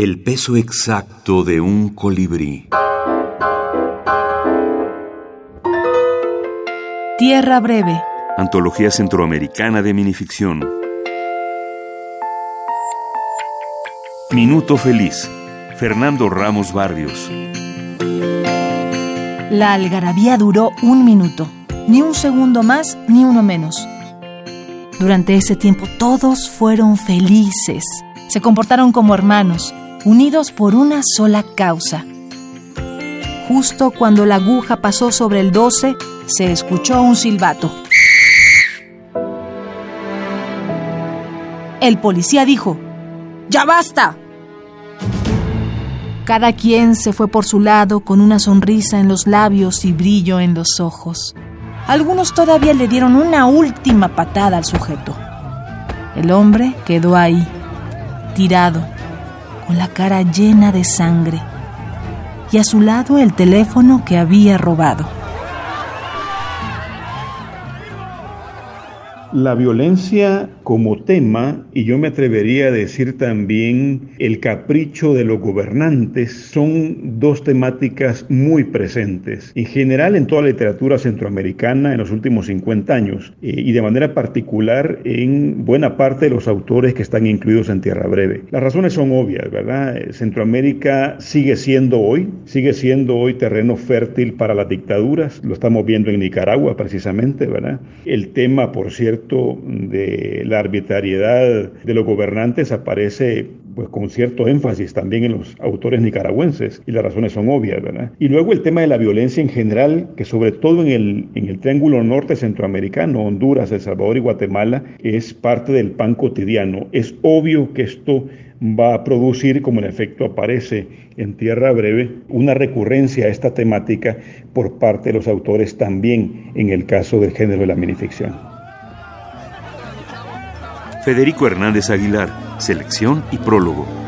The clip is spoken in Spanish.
El peso exacto de un colibrí. Tierra breve. Antología Centroamericana de Minificción. Minuto Feliz. Fernando Ramos Barrios. La algarabía duró un minuto, ni un segundo más ni uno menos. Durante ese tiempo todos fueron felices, se comportaron como hermanos, unidos por una sola causa. Justo cuando la aguja pasó sobre el 12, se escuchó un silbato. El policía dijo, ¡Ya basta! Cada quien se fue por su lado con una sonrisa en los labios y brillo en los ojos. Algunos todavía le dieron una última patada al sujeto. El hombre quedó ahí, tirado, con la cara llena de sangre, y a su lado el teléfono que había robado. La violencia como tema, y yo me atrevería a decir también el capricho de los gobernantes, son dos temáticas muy presentes, en general en toda la literatura centroamericana en los últimos 50 años, eh, y de manera particular en buena parte de los autores que están incluidos en Tierra Breve. Las razones son obvias, ¿verdad? Eh, Centroamérica sigue siendo hoy, sigue siendo hoy terreno fértil para las dictaduras, lo estamos viendo en Nicaragua precisamente, ¿verdad? El tema, por cierto, de la arbitrariedad de los gobernantes aparece pues con cierto énfasis también en los autores nicaragüenses y las razones son obvias, ¿verdad? Y luego el tema de la violencia en general, que sobre todo en el, en el triángulo norte centroamericano, Honduras, El Salvador y Guatemala, es parte del pan cotidiano. Es obvio que esto va a producir, como en efecto aparece en Tierra Breve, una recurrencia a esta temática por parte de los autores también en el caso del género de la minificción. Federico Hernández Aguilar, selección y prólogo.